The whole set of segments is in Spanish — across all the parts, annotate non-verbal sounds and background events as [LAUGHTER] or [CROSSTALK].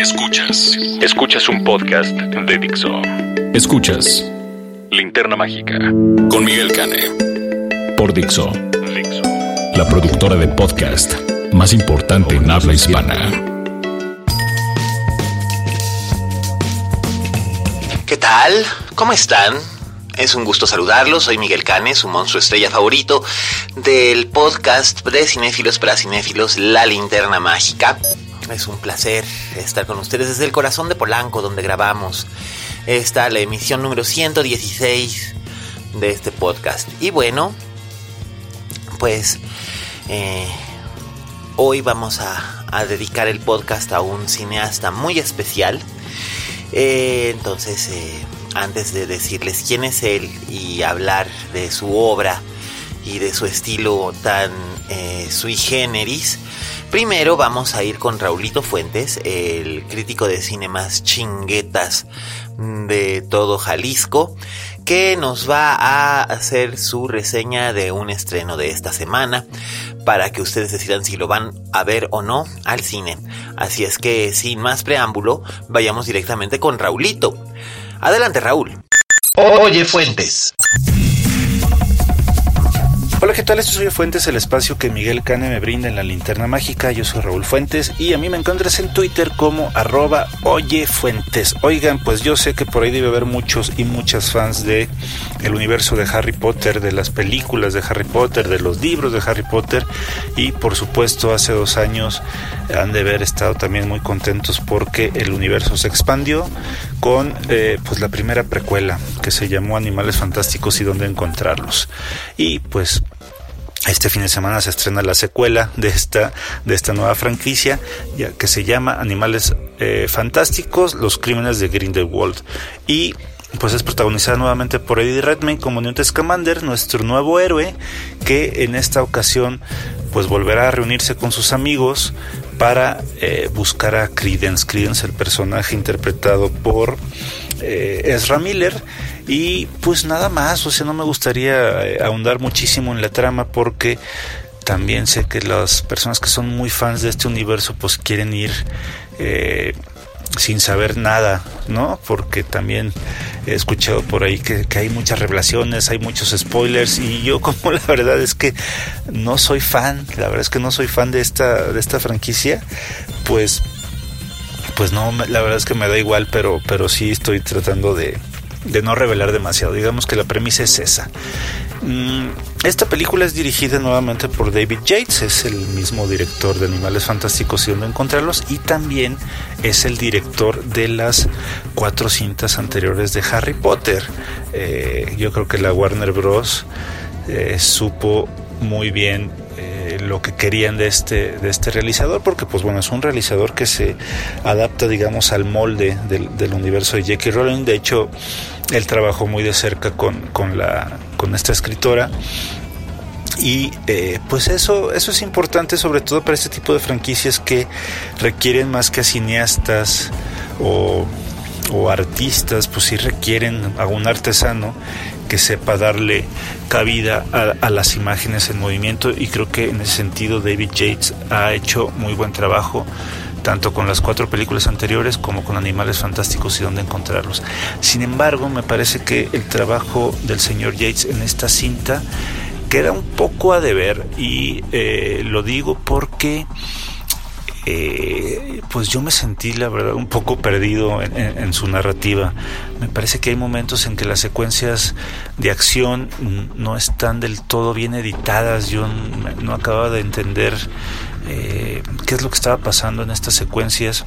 Escuchas. Escuchas un podcast de Dixo. Escuchas Linterna Mágica con Miguel Cane. Por Dixo. Dixo. La productora de podcast más importante en habla hispana. ¿Qué tal? ¿Cómo están? Es un gusto saludarlos. Soy Miguel Canes, su monstruo estrella favorito del podcast de cinéfilos para cinéfilos La Linterna Mágica. Es un placer estar con ustedes desde el corazón de Polanco, donde grabamos esta la emisión número 116 de este podcast. Y bueno, pues eh, hoy vamos a, dedicar el podcast a un cineasta muy especial. Eh, entonces, eh, antes de decirles quién es él y hablar de su obra y de su estilo tan sui generis, primero vamos a ir con Raulito Fuentes, el crítico de cine más chinguetas de todo Jalisco, que nos va a hacer su reseña de un estreno de esta semana para que ustedes decidan si lo van a ver o no al cine. Así es que sin más preámbulo, vayamos directamente con Raulito. Adelante Raúl. Oye Fuentes. Hola, ¿qué tal? Esto soy Fuentes, el espacio que Miguel Cane me brinda en la linterna mágica. Yo soy Raúl Fuentes y a mí me encuentras en Twitter como arroba Oye Fuentes. Oigan, pues yo sé que por ahí debe haber muchos y muchas fans de el universo de Harry Potter, de las películas de Harry Potter, de los libros de Harry Potter y por supuesto hace dos años han de haber estado también muy contentos porque el universo se expandió con eh, pues la primera precuela que se llamó Animales Fantásticos y dónde encontrarlos. Y pues este fin de semana se estrena la secuela de esta, de esta nueva franquicia ya, que se llama Animales eh, Fantásticos, los crímenes de Grindelwald. Y pues es protagonizada nuevamente por Eddie Redmayne como Newt Scamander, nuestro nuevo héroe, que en esta ocasión pues volverá a reunirse con sus amigos para eh, buscar a Credence. Credence, el personaje interpretado por eh, Ezra Miller. Y pues nada más, o sea, no me gustaría eh, ahondar muchísimo en la trama porque también sé que las personas que son muy fans de este universo pues quieren ir sin saber nada, ¿no? Porque también he escuchado por ahí que, hay muchas revelaciones, hay muchos spoilers y yo [LAUGHS] como la verdad es que no soy fan, la verdad es que no soy fan de esta, de esta franquicia, pues pues no, la verdad es que me da igual, pero, pero sí estoy tratando de, de no revelar demasiado. Digamos que la premisa es esa. Esta película es dirigida nuevamente por David Yates, es el mismo director de Animales Fantásticos y donde encontrarlos, y también es el director de las cuatro cintas anteriores de Harry Potter. Eh, yo creo que la Warner Bros. Eh, supo muy bien eh, lo que querían de este, de este realizador, porque pues bueno, es un realizador que se adapta, digamos, al molde del, del universo de Jackie Rowling. De hecho, él trabajó muy de cerca con, con, la, con esta escritora. Y eh, pues eso, eso es importante sobre todo para este tipo de franquicias que requieren más que cineastas o, o artistas, pues sí requieren a un artesano que sepa darle cabida a, a, las imágenes en movimiento y creo que en ese sentido David Yates ha hecho muy buen trabajo tanto con las cuatro películas anteriores como con Animales Fantásticos y dónde encontrarlos. Sin embargo, me parece que el trabajo del señor Yates en esta cinta queda un poco a deber y eh, lo digo porque eh, pues yo me sentí la verdad un poco perdido en, su narrativa. Me parece que hay momentos en que las secuencias de acción no están del todo bien editadas. Yo no acababa de entender eh, qué es lo que estaba pasando en estas secuencias.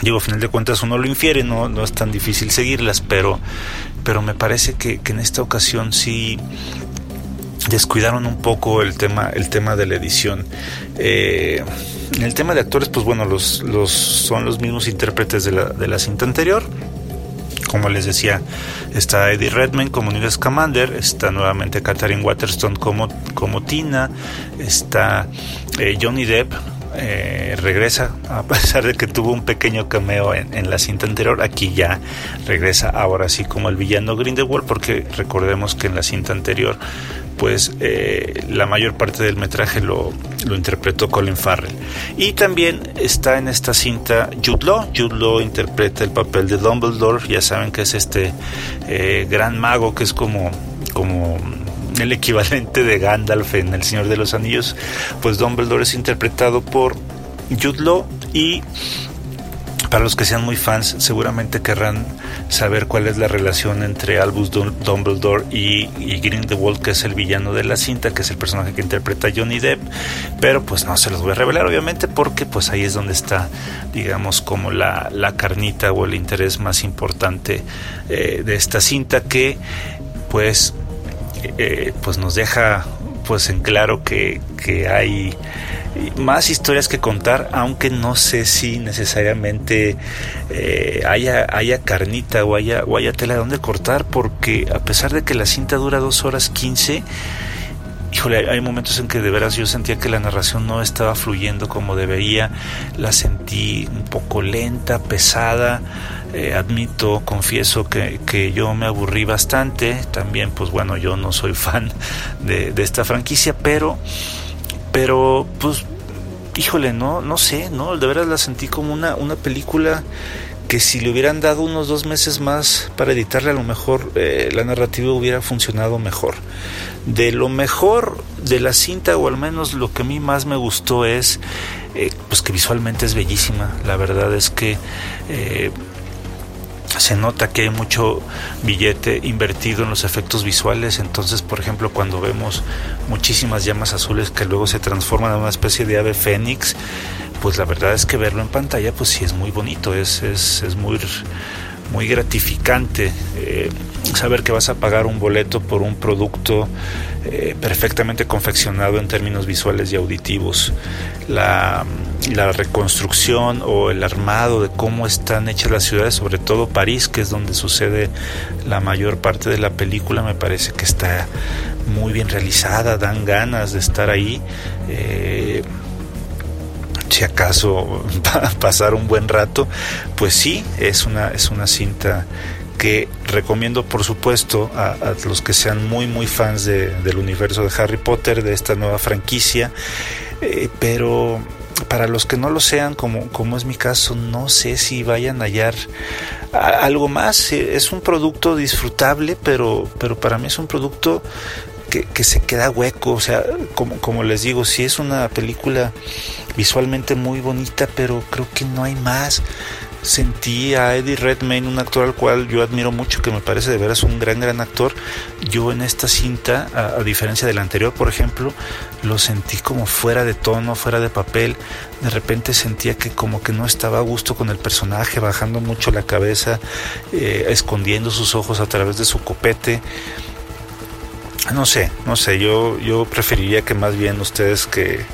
Digo, a final de cuentas uno lo infiere, no, no es tan difícil seguirlas, pero, pero me parece que en esta ocasión sí descuidaron un poco el tema, el tema de la edición. Eh, En el tema de actores, pues bueno, los, los, son los mismos intérpretes de la, de la cinta anterior. Como les decía, está Eddie Redmayne como Newt Scamander, está nuevamente Katherine Waterston como, como Tina, está eh, Johnny Depp eh, regresa, a pesar de que tuvo un pequeño cameo en, la cinta anterior, aquí ya regresa ahora sí como el villano Grindelwald, porque recordemos que en la cinta anterior, pues eh, la mayor parte del metraje lo, lo, interpretó Colin Farrell. Y también está en esta cinta Jude Law. Jude Law interpreta el papel de Dumbledore, ya saben que es este eh, gran mago que es como, como el equivalente de Gandalf en El Señor de los Anillos, pues Dumbledore es interpretado por Jude Law y para los que sean muy fans seguramente querrán saber cuál es la relación entre Albus Dumbledore y, y Grindelwald, que es el villano de la cinta, que es el personaje que interpreta Johnny Depp, pero pues no se los voy a revelar obviamente porque pues ahí es donde está digamos como la, la carnita o el interés más importante eh, de esta cinta que pues eh, pues nos deja pues en claro que, que, hay más historias que contar, aunque no sé si necesariamente eh, haya, haya carnita o haya, o haya tela de donde cortar, porque a pesar de que la cinta dura dos horas 15, híjole, hay momentos en que de veras yo sentía que la narración no estaba fluyendo como debería, la sentí un poco lenta, pesada, eh, admito, confieso que, que, yo me aburrí bastante, también pues bueno, yo no soy fan de, de esta franquicia, pero, pero pues, híjole, no, no sé, no, de veras la sentí como una, una película que si le hubieran dado unos dos meses más para editarle a lo mejor eh, la narrativa hubiera funcionado mejor. De lo mejor de la cinta o al menos lo que a mí más me gustó es eh, pues que visualmente es bellísima. La verdad es que se nota que hay mucho billete invertido en los efectos visuales, entonces por ejemplo cuando vemos muchísimas llamas azules que luego se transforman en una especie de ave fénix, pues la verdad es que verlo en pantalla, pues sí es muy bonito, es, es, es muy, muy gratificante eh, saber que vas a pagar un boleto por un producto eh, perfectamente confeccionado en términos visuales y auditivos. La, la, reconstrucción o el armado de cómo están hechas las ciudades, sobre todo París, que es donde sucede la mayor parte de la película, me parece que está muy bien realizada, dan ganas de estar ahí. Eh, si acaso [LAUGHS] pasar un buen rato, pues sí, es una, es una cinta que recomiendo por supuesto a, los que sean muy muy fans del universo de Harry Potter, de esta nueva franquicia, eh, pero para los que no lo sean, como, como es mi caso, no sé si vayan a hallar algo más. Es un producto disfrutable, pero, pero para mí es un producto que, se queda hueco. O sea, como, les digo, sí es una película visualmente muy bonita, pero creo que no hay más. Sentí a Eddie Redmayne, un actor al cual yo admiro mucho, que me parece de veras un gran, gran actor. Yo en esta cinta, a, diferencia de la anterior, por ejemplo, lo sentí como fuera de tono, fuera de papel. De repente sentía que como que no estaba a gusto con el personaje, bajando mucho la cabeza, eh, escondiendo sus ojos a través de su copete. No sé, no sé, yo, yo preferiría que más bien ustedes que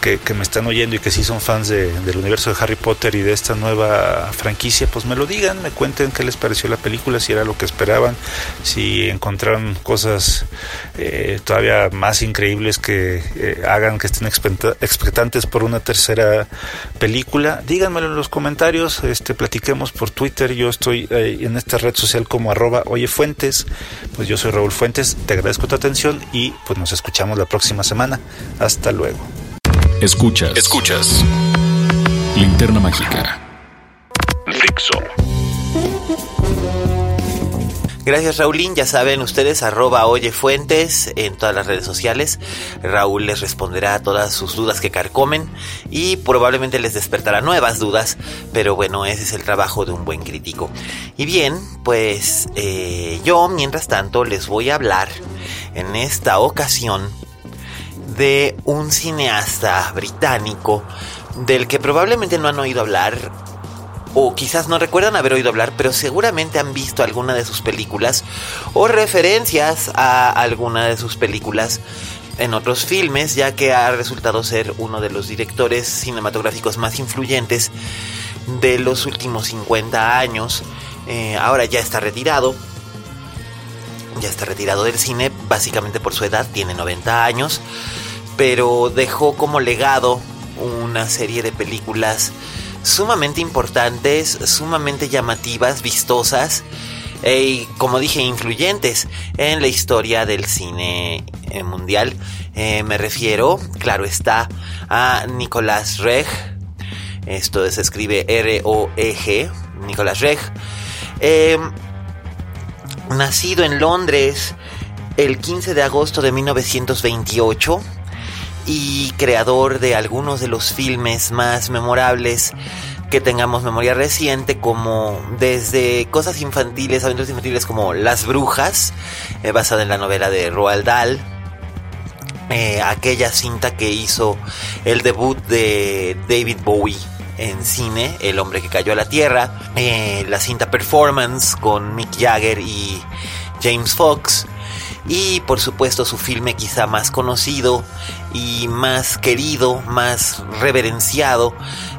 que, me están oyendo y que sí son fans del universo de Harry Potter y de esta nueva franquicia, pues me lo digan, me cuenten qué les pareció la película, si era lo que esperaban, si encontraron cosas eh, todavía más increíbles que eh, hagan que estén expectantes por una tercera película. Díganmelo en los comentarios, este, platiquemos por Twitter, yo estoy eh, en esta red social como arroba oyefuentes, pues yo soy Raúl Fuentes, te agradezco tu atención y pues nos escuchamos la próxima semana. Hasta luego. Escuchas. Escuchas. Linterna mágica. Fixo. Gracias Raulín, ya saben ustedes, arroba oyefuentes en todas las redes sociales. Raúl les responderá a todas sus dudas que carcomen y probablemente les despertará nuevas dudas, pero bueno, ese es el trabajo de un buen crítico. Y bien, pues eh, yo mientras tanto les voy a hablar en esta ocasión de un cineasta británico del que probablemente no han oído hablar o quizás no recuerdan haber oído hablar, pero seguramente han visto alguna de sus películas o referencias a alguna de sus películas, en otros filmes, ya que ha resultado ser uno de los directores cinematográficos más influyentes de los últimos 50 años. Eh, ahora ya está retirado. Ya está retirado del cine, básicamente por su edad, tiene 90 años. Pero dejó como legado una serie de películas sumamente importantes, sumamente llamativas, vistosas e, y, como dije, influyentes en la historia del cine eh, mundial. Eh, me refiero, claro está, a Nicolás Reg. Esto se escribe R-O-E-G, Nicolás Reg. Em, nacido en Londres el 15 de agosto de 1928 y creador de algunos de los filmes más memorables que tengamos memoria reciente, como desde cosas infantiles, aventuras infantiles como Las Brujas, eh, basada en la novela de Roald Dahl, eh, aquella cinta que hizo el debut de David Bowie en cine, El hombre que cayó a la tierra, eh, la cinta Performance con Mick Jagger y James Fox, y por supuesto su filme quizá más conocido y más querido, más reverenciado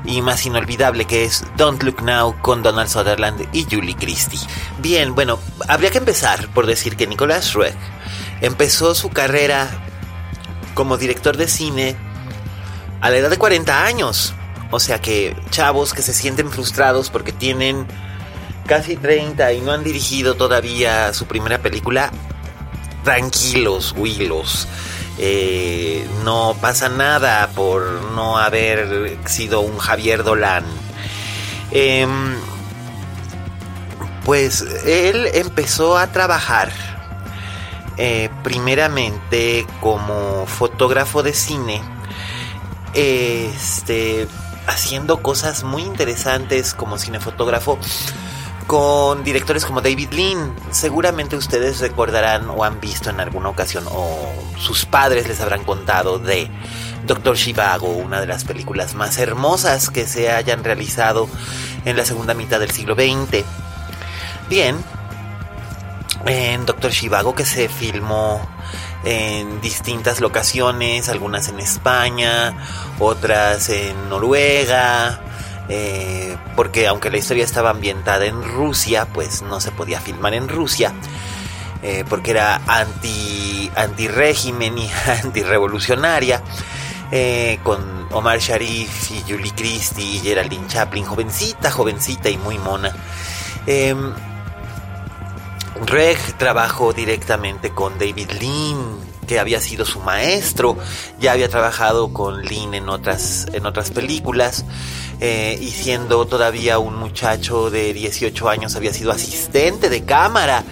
y más inolvidable que es Don't Look Now con Donald Sutherland y Julie Christie. Bien, bueno, habría que empezar por decir que Nicolas Roeg empezó su carrera como director de cine a la edad de 40 años. O sea que chavos que se sienten frustrados porque tienen casi 30 y no han dirigido todavía su primera película, tranquilos, huilos. Eh, no pasa nada por no haber sido un Javier Dolan. Em, pues él empezó a trabajar eh, primeramente como fotógrafo de cine, este, haciendo cosas muy interesantes como cinefotógrafo con directores como David Lean. Seguramente ustedes recordarán o han visto en alguna ocasión o sus padres les habrán contado de Doctor Shivago, una de las películas más hermosas que se hayan realizado en la segunda mitad del siglo XX. Bien, en Doctor Shivago que se filmó en distintas locaciones, algunas en España, otras en Noruega, eh, porque aunque la historia estaba ambientada en Rusia, pues no se podía filmar en Rusia, eh, porque era anti, anti régimen y [LAUGHS] anti revolucionaria, eh, con Omar Sharif y Julie Christie y Geraldine Chaplin, jovencita, jovencita y muy mona. Reg trabajó directamente con David Lean, que había sido su maestro, ya había trabajado con Lean en otras, en otras películas. Eh, y siendo todavía un muchacho de 18 años había sido asistente de cámara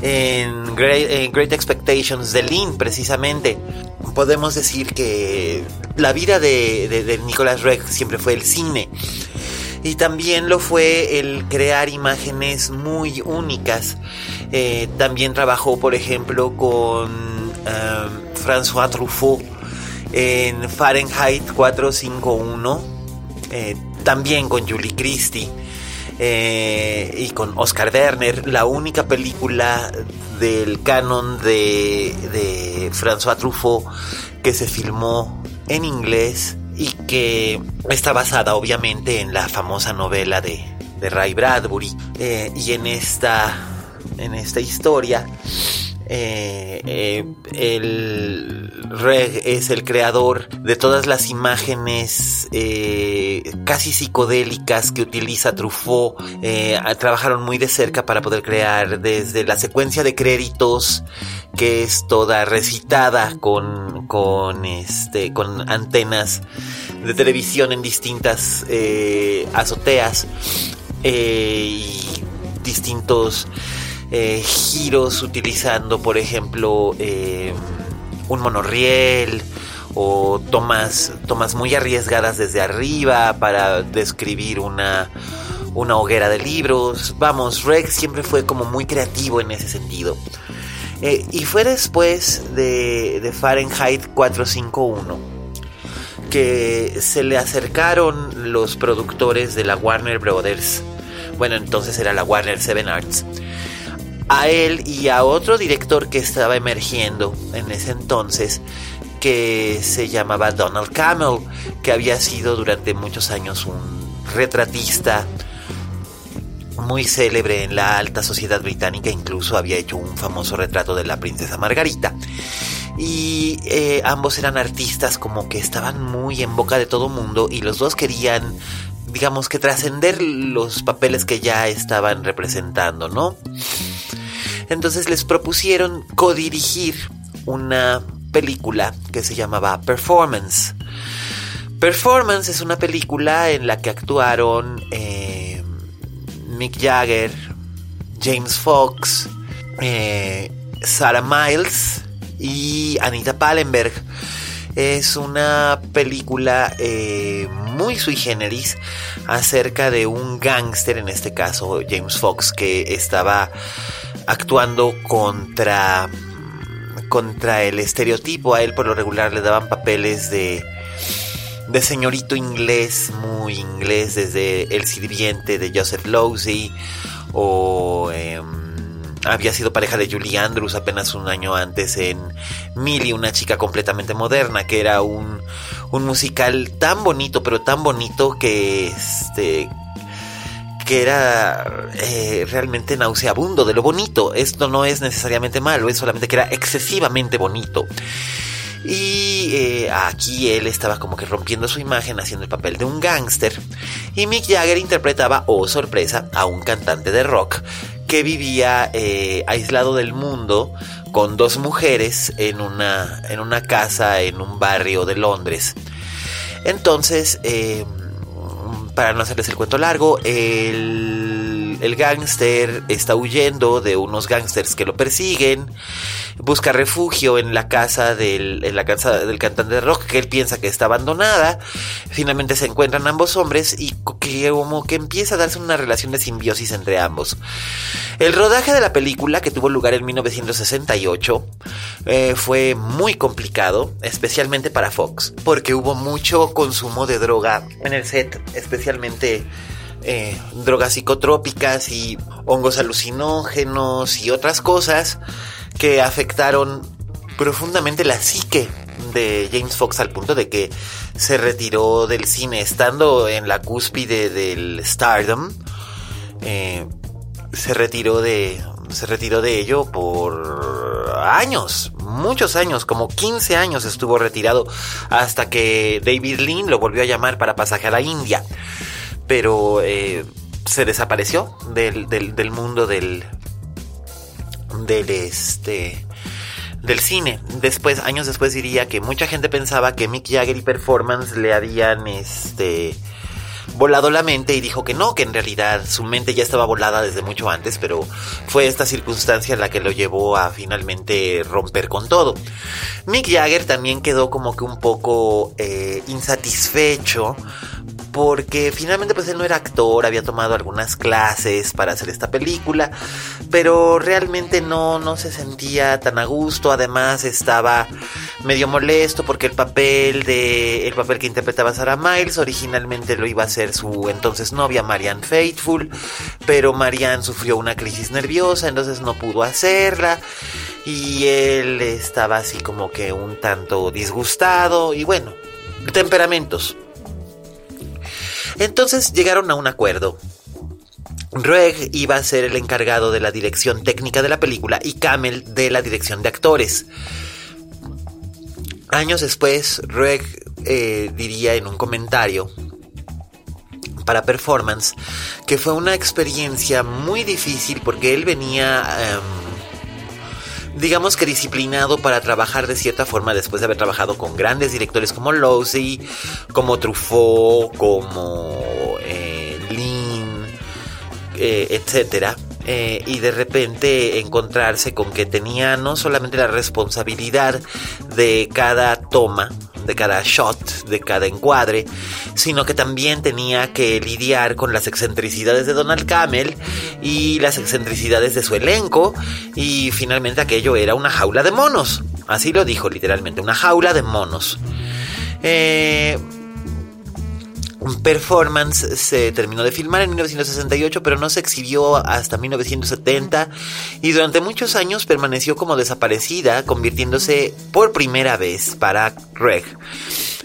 en Great, Expectations de Lynn precisamente. Podemos decir que la vida de, de, Nicolas Reg siempre fue el cine. Y también lo fue el crear imágenes muy únicas. Eh, también trabajó, por ejemplo, con um, François Truffaut en Fahrenheit 451 eh, también con Julie Christie eh, y con Oscar Werner, la única película del canon de, de François Truffaut que se filmó en inglés y que está basada obviamente en la famosa novela de, de Ray Bradbury. Eh, y en esta en esta historia eh, eh, el Reg es el creador de todas las imágenes eh, casi psicodélicas que utiliza Truffaut. trabajaron muy de cerca para poder crear desde la secuencia de créditos que es toda recitada con, con, este, con antenas de televisión en distintas azoteas y distintos eh, giros utilizando, por ejemplo, eh, un monorriel o tomas, tomas muy arriesgadas desde arriba para describir una, una hoguera de libros. Vamos, Rex siempre fue como muy creativo en ese sentido. Eh, y fue después de, de Fahrenheit 451 que se le acercaron los productores de la Warner Brothers. Bueno, entonces era la Warner Seven Arts a él y a otro director que estaba emergiendo en ese entonces, que se llamaba Donald Camel, que había sido durante muchos años un retratista muy célebre en la alta sociedad británica, incluso había hecho un famoso retrato de la princesa Margarita. Y eh, ambos eran artistas como que estaban muy en boca de todo mundo y los dos querían, digamos que trascender los papeles que ya estaban representando, ¿no? Entonces les propusieron codirigir una película que se llamaba Performance. Performance es una película en la que actuaron eh, Mick Jagger, James Fox, eh, Sarah Miles y Anita Pallenberg. Es una película eh, muy sui generis acerca de un gángster, en este caso James Fox, que estaba actuando contra contra el estereotipo. A él por lo regular le daban papeles de, de señorito inglés, muy inglés, desde El sirviente de Joseph Losey o... Em, había sido pareja de Julie Andrews apenas un año antes en Millie, una chica completamente moderna, que era un, un musical tan bonito, pero tan bonito que este que era eh, realmente nauseabundo de lo bonito. Esto no es necesariamente malo, es solamente que era excesivamente bonito. Y eh, aquí él estaba como que rompiendo su imagen haciendo el papel de un gángster. Y Mick Jagger interpretaba, oh sorpresa, a un cantante de rock que vivía eh, aislado del mundo con dos mujeres en una, en una casa en un barrio de Londres. Entonces, para no hacerles el cuento largo, el, el gángster está huyendo de unos gángsters que lo persiguen, busca refugio en la casa del, en la casa del cantante de rock que él piensa que está abandonada. Finalmente se encuentran ambos hombres y que como que empieza a darse una relación de simbiosis entre ambos. El rodaje de la película, que tuvo lugar en 1968, eh, fue muy complicado, especialmente para Fox, porque hubo mucho consumo de droga en el set, especialmente eh, drogas psicotrópicas y hongos alucinógenos y otras cosas que afectaron profundamente la psique de James Fox al punto de que se retiró del cine estando en la cúspide del stardom. Eh, se retiró de se retiró de ello por años, muchos años, como 15 años estuvo retirado hasta que David Lean lo volvió a llamar para pasaje a la India. Pero eh, se desapareció del, del, mundo del del este del cine. Después, años después diría que mucha gente pensaba que Mick Jagger y Performance le habían este volado la mente y dijo que no, que en realidad su mente ya estaba volada desde mucho antes, pero fue esta circunstancia la que lo llevó a finalmente romper con todo. Mick Jagger también quedó como que un poco eh, insatisfecho porque finalmente pues él no era actor, había tomado algunas clases para hacer esta película, pero realmente no, no se sentía tan a gusto, además estaba medio molesto porque el papel de el papel que interpretaba Sarah Miles originalmente lo iba a hacer su entonces novia Marianne Faithful, pero Marianne sufrió una crisis nerviosa, entonces no pudo hacerla. Y él estaba así como que un tanto disgustado. Y bueno, temperamentos. Entonces llegaron a un acuerdo. Reg iba a ser el encargado de la dirección técnica de la película y Camel de la dirección de actores. Años después, Reg eh, diría en un comentario para performance que fue una experiencia muy difícil porque él venía em, digamos que disciplinado para trabajar de cierta forma después de haber trabajado con grandes directores como Losey, como Truffaut, como eh, Lin, eh, etcétera. Eh, y de repente encontrarse con que tenía no solamente la responsabilidad de cada toma, de cada shot, de cada encuadre, sino que también tenía que lidiar con las excentricidades de Donald Camel y las excentricidades de su elenco y finalmente aquello era una jaula de monos, así lo dijo literalmente, una jaula de monos. Eh, performance se terminó de filmar en 1968, pero no se exhibió hasta 1970 y durante muchos años permaneció como desaparecida, convirtiéndose por primera vez para Greg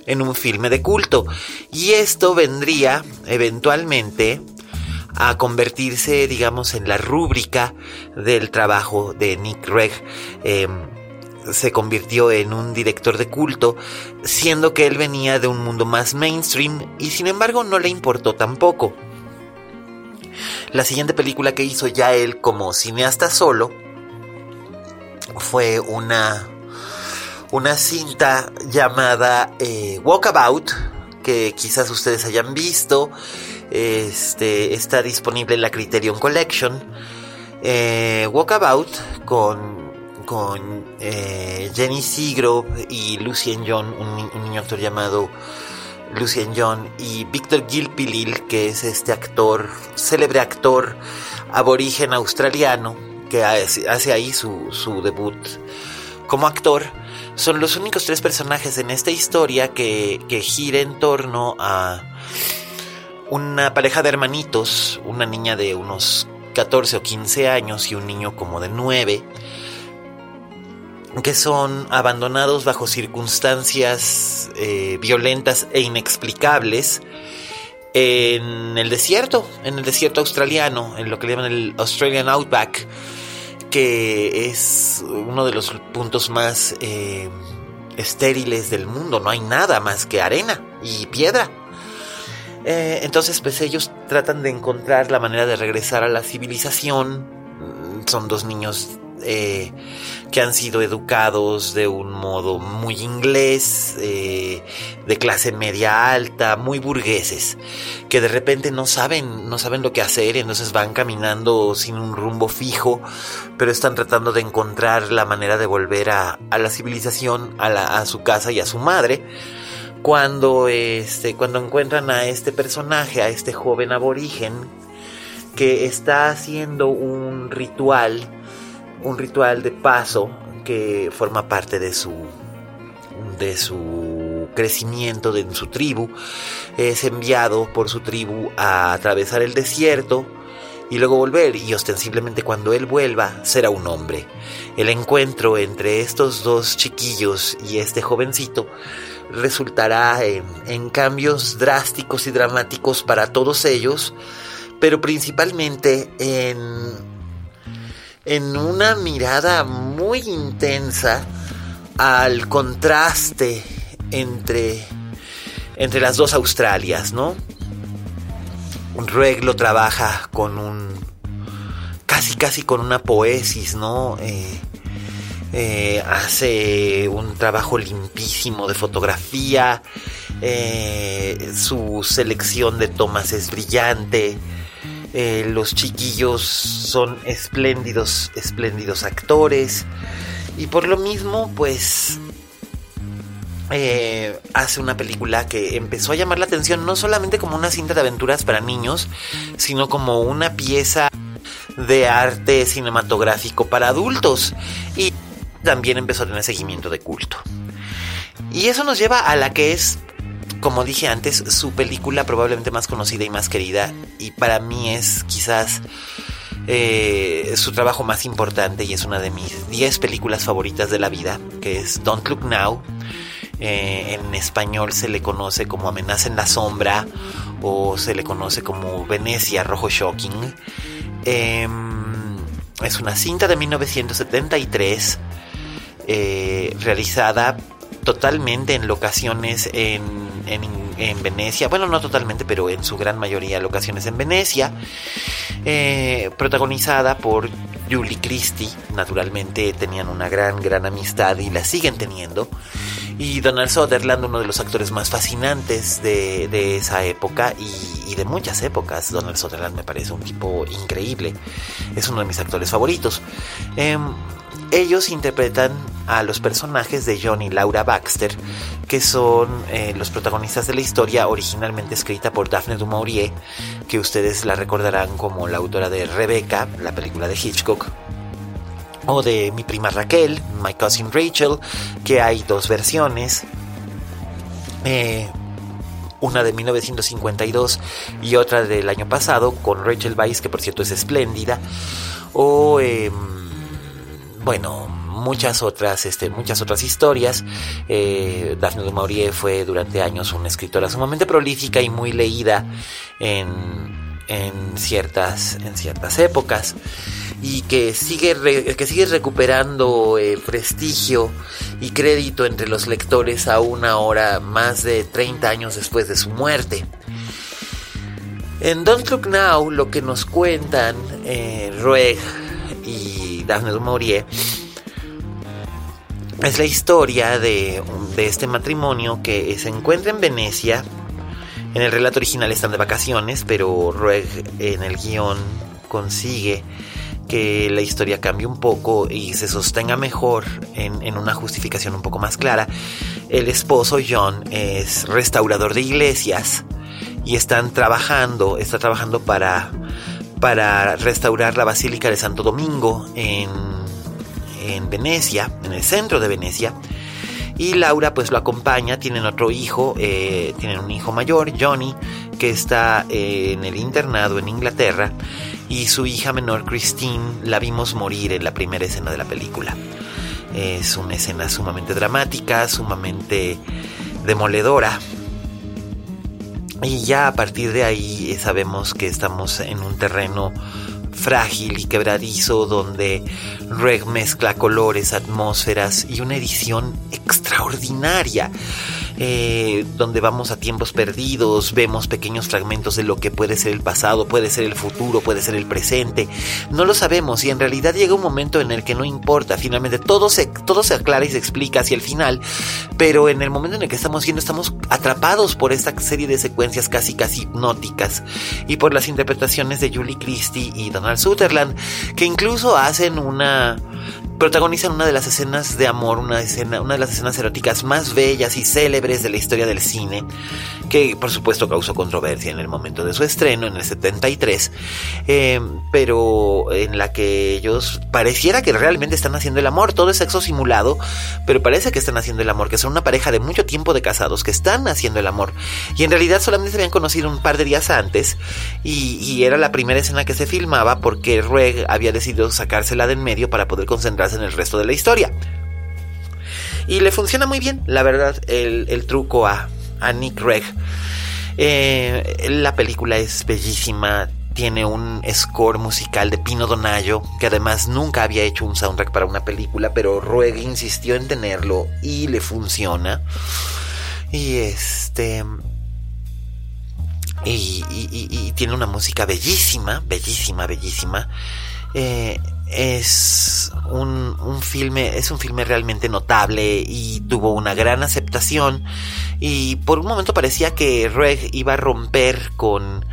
en un filme de culto. Y esto vendría eventualmente a convertirse, digamos, en la rúbrica del trabajo de Nick. Em, se convirtió en un director de culto, siendo que él venía de un mundo más mainstream y sin embargo no le importó tampoco. La siguiente película que hizo ya él como cineasta solo fue una, una cinta llamada eh, Walkabout, que quizás ustedes hayan visto. Este, está disponible en la Criterion Collection. Eh, Walkabout con con eh, Jenny Seagrove y Lucien John, un, niño actor llamado Lucien John, y Victor Gilpilil, que es este actor, célebre actor aborigen australiano, que hace, ahí su, su debut como actor, son los únicos tres personajes en esta historia que, que gira en torno a una pareja de hermanitos, una niña de unos 14 o 15 años y un niño como de 9, que son abandonados bajo circunstancias eh, violentas e inexplicables en el desierto, en el desierto australiano, en lo que le llaman el Australian Outback, que es uno de los puntos más eh, estériles del mundo, no hay nada más que arena y piedra. Eh, entonces, pues ellos tratan de encontrar la manera de regresar a la civilización. Son dos niños que han sido educados de un modo muy inglés, eh, de clase media alta, muy burgueses, que de repente no saben, no saben lo que hacer, entonces van caminando sin un rumbo fijo, pero están tratando de encontrar la manera de volver a, la civilización, a, a su casa y a su madre cuando este cuando encuentran a este personaje, a este joven aborigen que está haciendo un ritual un ritual de paso que forma parte de su de su crecimiento de su tribu es enviado por su tribu a atravesar el desierto y luego volver y ostensiblemente cuando él vuelva será un hombre. El encuentro entre estos dos chiquillos y este jovencito resultará en, en cambios drásticos y dramáticos para todos ellos, pero principalmente en en una mirada muy intensa al contraste entre, entre las dos Australias, ¿no? Reg lo trabaja con un. casi, casi con una poesis, ¿no? Eh, eh, hace un trabajo limpísimo de fotografía. Eh, su selección de tomas es brillante. Eh, los chiquillos son espléndidos, espléndidos actores. Y por lo mismo, pues eh, hace una película que empezó a llamar la atención no solamente como una cinta de aventuras para niños, sino como una pieza de arte cinematográfico para adultos. Y también empezó a tener seguimiento de culto. Y eso nos lleva a la que es como dije antes, su película probablemente más conocida y más querida, y para mí es quizás eh, su trabajo más importante y es una de mis 10 películas favoritas de la vida, que es Don't Look Now. Eh, en español se le conoce como Amenaza en la Sombra o se le conoce como Venecia Rojo Shocking. Em, es una cinta de 1973 eh, realizada totalmente en locaciones en, en, Venecia, bueno, no totalmente, pero en su gran mayoría locaciones en Venecia, eh, protagonizada por Julie Christie, naturalmente tenían una gran, gran amistad y la siguen teniendo, y Donald Sutherland, uno de los actores más fascinantes de, de esa época y, de muchas épocas. Donald Sutherland me parece un tipo increíble, es uno de mis actores favoritos. Eh, ellos interpretan a los personajes de John y Laura Baxter, que son eh, los protagonistas de la historia originalmente escrita por Daphne du Maurier, que ustedes la recordarán como la autora de Rebecca, la película de Hitchcock, o de Mi prima Raquel, My Cousin Rachel, que hay dos versiones. Eh, una de 1952 y otra del año pasado con Rachel Weisz, que por cierto es espléndida, o em, bueno, muchas otras, este, muchas otras historias. Eh, Daphne du Maurier fue durante años una escritora sumamente prolífica y muy leída en, en, ciertas, en ciertas épocas y que sigue, que sigue recuperando prestigio y crédito entre los lectores aún ahora, más de 30 años después de su muerte. En Don't Look Now lo que nos cuentan eh, Rueg y Daphne Maurier es la historia de, de, este matrimonio que se encuentra en Venecia. En el relato original están de vacaciones, pero Rueg en el guion consigue que la historia cambie un poco y se sostenga mejor en, una justificación un poco más clara. El esposo John es restaurador de iglesias y están trabajando, está trabajando para, para restaurar la Basílica de Santo Domingo en, en Venecia, en el centro de Venecia. Y Laura pues lo acompaña, tienen otro hijo, eh, tienen un hijo mayor, Johnny, que está eh, en el internado en Inglaterra y su hija menor Christine la vimos morir en la primera escena de la película. Es una escena sumamente dramática, sumamente demoledora. Y ya a partir de ahí eh, sabemos que estamos en un terreno frágil y quebradizo donde Reg mezcla colores, atmósferas y una edición extraordinaria eh, donde vamos a tiempos perdidos, vemos pequeños fragmentos de lo que puede ser el pasado, puede ser el futuro, puede ser el presente. No lo sabemos y en realidad llega un momento en el que no importa, finalmente todo se, todo se aclara y se explica hacia el final, pero en el momento en el que estamos viendo estamos atrapados por esta serie de secuencias casi casi hipnóticas y por las interpretaciones de Julie Christie y Donald Sutherland que incluso hacen una protagonizan una de las escenas de amor, una, escena, una de las escenas eróticas más bellas y célebres de la historia del cine, que por supuesto causó controversia en el momento de su estreno, en el 73, eh, pero en la que ellos pareciera que realmente están haciendo el amor, todo es sexo simulado, pero parece que están haciendo el amor, que son una pareja de mucho tiempo de casados, que están haciendo el amor, y en realidad solamente se habían conocido un par de días antes, y, era la primera escena que se filmaba porque Reg había decidido sacársela de en medio para poder concentrarse en el resto de la historia. Y le funciona muy bien, la verdad, el, truco a, Nick Reg. Eh, la película es bellísima, tiene un score musical de Pino Donaggio, que además nunca había hecho un soundtrack para una película, pero Rueg insistió en tenerlo y le funciona. Y este. Y, y tiene una música bellísima, bellísima, bellísima. Eh, es un, un, filme, es un filme realmente notable y tuvo una gran aceptación. Y por un momento parecía que Reg iba a romper con,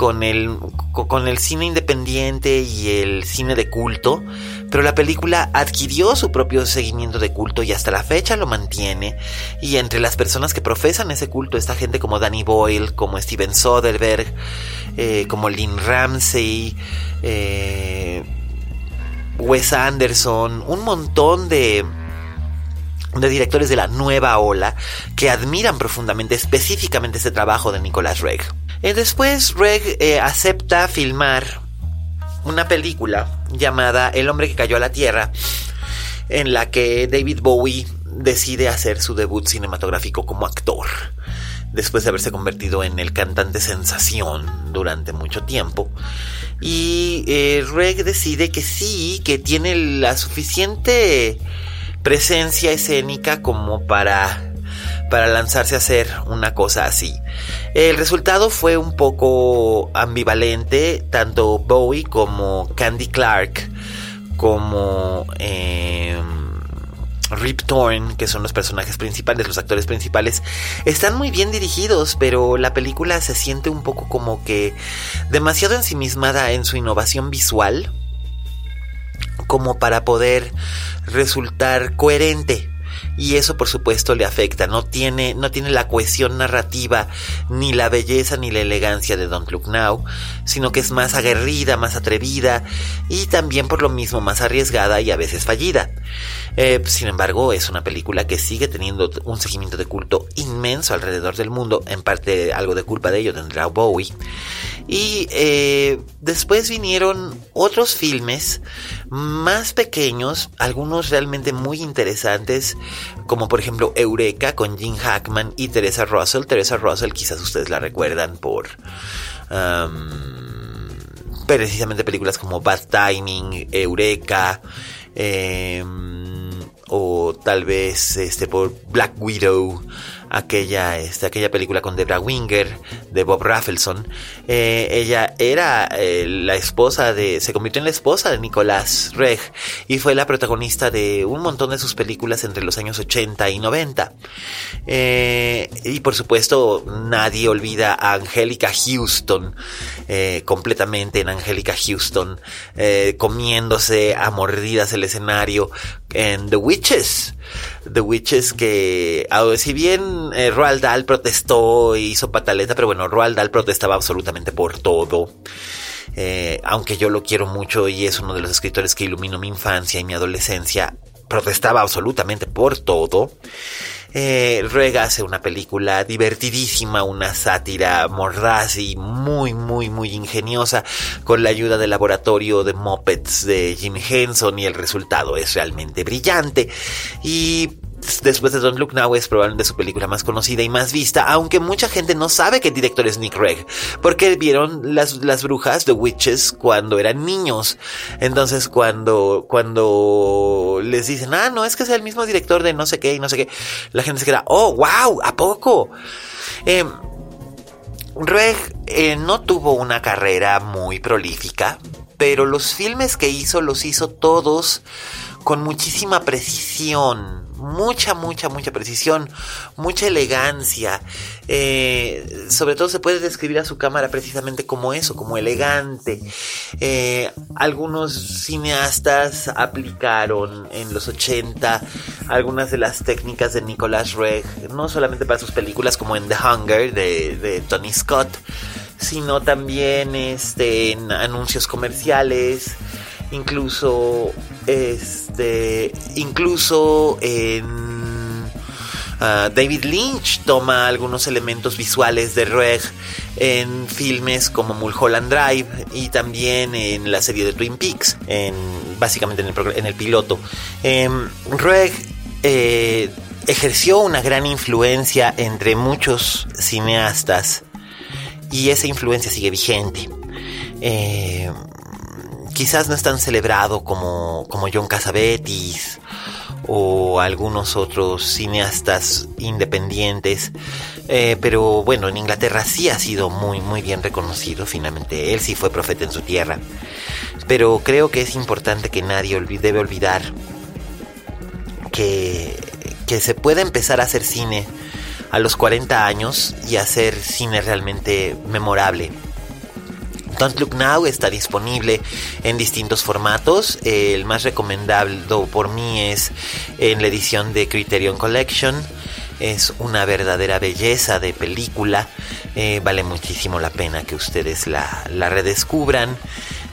con el, con el cine independiente y el cine de culto, pero la película adquirió su propio seguimiento de culto y hasta la fecha lo mantiene. Y entre las personas que profesan ese culto está gente como Danny Boyle, como Steven Soderbergh, eh, como Lynn Ramsey, eh, Wes Anderson, un montón de de directores de la nueva ola que admiran profundamente específicamente ese trabajo de Nicolas Reg. Y después Reg eh, acepta filmar una película llamada El hombre que cayó a la tierra en la que David Bowie decide hacer su debut cinematográfico como actor después de haberse convertido en el cantante sensación durante mucho tiempo. Y eh, Reg decide que sí, que tiene la suficiente presencia escénica como para, para lanzarse a hacer una cosa así. El resultado fue un poco ambivalente, tanto Bowie como Candy Clark, como... Em, Rip Torn, que son los personajes principales, los actores principales, están muy bien dirigidos, pero la película se siente un poco como que demasiado ensimismada en su innovación visual como para poder resultar coherente. Y eso por supuesto le afecta, no tiene, no tiene la cohesión narrativa, ni la belleza ni la elegancia de Don't Look Now, sino que es más aguerrida, más atrevida y también por lo mismo más arriesgada y a veces fallida. Eh, sin embargo, es una película que sigue teniendo un seguimiento de culto inmenso alrededor del mundo, en parte algo de culpa de ello tendrá Bowie. Y eh, después vinieron otros filmes más pequeños, algunos realmente muy interesantes, como por ejemplo Eureka con Jim Hackman y Teresa Russell. Teresa Russell quizás ustedes la recuerdan por... precisamente películas como Bad Timing, Eureka, em, o tal vez este por Black Widow, aquella, este, aquella película con Debra Winger, de Bob Raffleson. Eh, ella era eh, la esposa de, se convirtió en la esposa de Nicolás Reg y fue la protagonista de un montón de sus películas entre los años 80 y 90. Eh, y por supuesto, nadie olvida a Angélica Houston, completamente en Angélica Houston, comiéndose a mordidas el escenario en The Witches. The Witches que, si bien eh, Roald Dahl protestó e hizo pataleta, pero bueno, Roald Dahl protestaba absolutamente por todo. Eh, aunque yo lo quiero mucho y es uno de los escritores que iluminó mi infancia y mi adolescencia, protestaba absolutamente por todo. Eh, Ruega hace una película divertidísima, una sátira mordaz y muy, muy, muy ingeniosa con la ayuda del laboratorio de Muppets de Jim Henson y el resultado es realmente brillante. Y después de Don't Look Now es probablemente su película más conocida y más vista, aunque mucha gente no sabe que el director es Nick Reg, porque vieron las, las brujas, The Witches, cuando eran niños. Entonces cuando, cuando les dicen, ah, no, es que sea el mismo director de no sé qué y no sé qué, la gente se queda, oh, wow, ¿a poco? Eh, Reg no tuvo una carrera muy prolífica, pero los filmes que hizo los hizo todos con muchísima precisión, mucha, mucha, mucha precisión, mucha elegancia. Eh, sobre todo se puede describir a su cámara precisamente como eso, como elegante. Eh, algunos cineastas aplicaron en los 80 algunas de las técnicas de Nicolas Reg, no solamente para sus películas como en The Hunger de, Tony Scott, sino también este, en anuncios comerciales incluso este incluso en ah, David Lynch toma algunos elementos visuales de Reg en filmes como Mulholland Drive y también en la serie de Twin Peaks, en, básicamente en el, en el piloto. Em, Reg eh, ejerció una gran influencia entre muchos cineastas y esa influencia sigue vigente. Eh, quizás no es tan celebrado como, como John Cassavetes o algunos otros cineastas independientes. Eh, pero bueno, en Inglaterra sí ha sido muy, muy bien reconocido. Finalmente, él sí fue profeta en su tierra. Pero creo que es importante que nadie debe olvidar que, que se puede empezar a hacer cine a los 40 años y hacer cine realmente memorable. Don't Look Now está disponible en distintos formatos. El más recomendado por mí es en la edición de Criterion Collection. Es una verdadera belleza de película. Eh, vale muchísimo la pena que ustedes la, redescubran.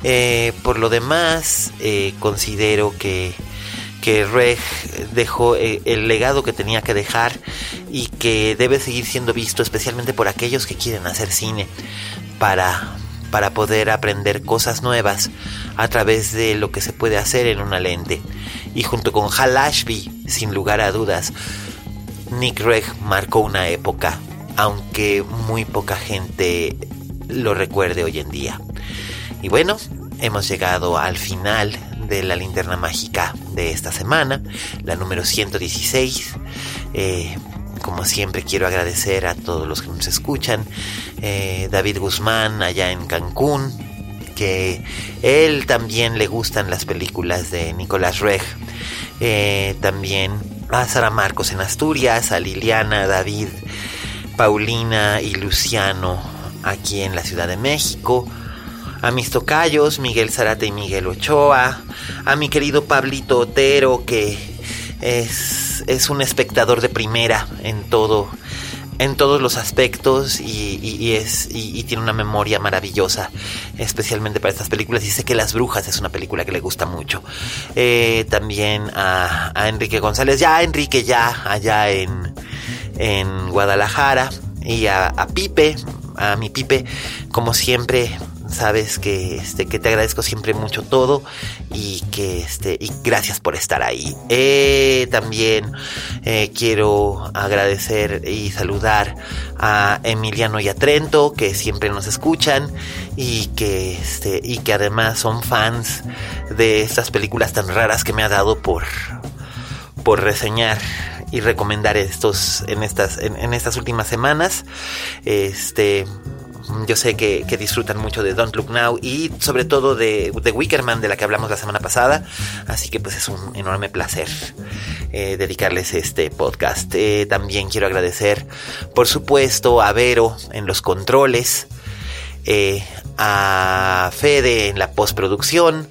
Eh, por lo demás, eh, considero que, que Reg dejó el legado que tenía que dejar y que debe seguir siendo visto especialmente por aquellos que quieren hacer cine para, para poder aprender cosas nuevas a través de lo que se puede hacer en una lente. Y junto con Hal Ashby, sin lugar a dudas, Nick Reg marcó una época, aunque muy poca gente lo recuerde hoy en día. Y bueno, hemos llegado al final de la linterna mágica de esta semana, la número 116. Eh, como siempre quiero agradecer a todos los que nos escuchan. Eh, David Guzmán allá en Cancún, que él también le gustan las películas de Nicolás Reg. Eh, también a Sara Marcos en Asturias, a Liliana, David, Paulina y Luciano aquí en la Ciudad de México. A mis tocayos, Miguel Zarate y Miguel Ochoa. A mi querido Pablito Otero que es, es un espectador de primera en todo en todos los aspectos y, es y, tiene una memoria maravillosa especialmente para estas películas. Y sé que Las Brujas es una película que le gusta mucho. Eh, también a, Enrique González ya Enrique ya allá en, en Guadalajara. Y a, a Pipe a mi Pipe como siempre sabes que este que te agradezco siempre mucho todo y que este y gracias por estar ahí. Eh, también eh, quiero agradecer y saludar a Emiliano y a Trento que siempre nos escuchan y que este y que además son fans de estas películas tan raras que me ha dado por por reseñar y recomendar estos en estas en, en estas últimas semanas. Este yo sé que, disfrutan mucho de Don't Look Now y sobre todo de, The Wickerman de la que hablamos la semana pasada. Así que pues es un enorme placer eh, dedicarles este podcast. Eh, también quiero agradecer, por supuesto, a Vero en los controles, eh, a Fede en la postproducción,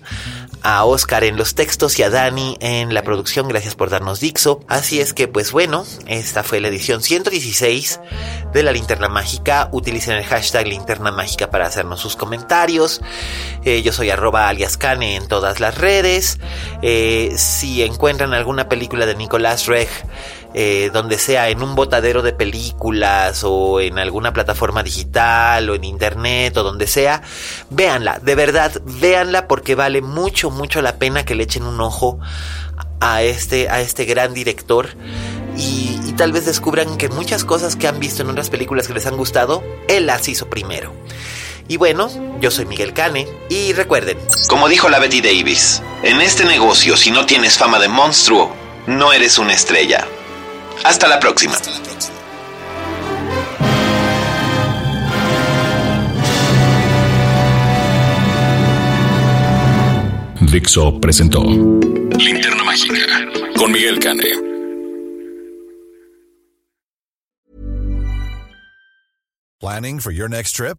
a Oscar en los textos y a Dani en la producción. Gracias por darnos Dixo. Así es que, pues bueno, esta fue la edición 116 de la linterna mágica. Utilicen el hashtag linterna mágica para hacernos sus comentarios. Eh, yo soy arroba alias Cane en todas las redes. Eh, si encuentran alguna película de Nicolás Reg eh, donde sea, en un botadero de películas o en alguna plataforma digital o en internet o donde sea, véanla, de verdad, véanla porque vale mucho, mucho la pena que le echen un ojo a este, a este gran director y, y tal vez descubran que muchas cosas que han visto en otras películas que les han gustado, él las hizo primero. Y bueno, yo soy Miguel Cane y recuerden. Como dijo la Betty Davis, en este negocio si no tienes fama de monstruo, no eres una estrella. Hasta la próxima. Dixo presentó Linterna Mágica con Miguel Cane. Planning for your next trip?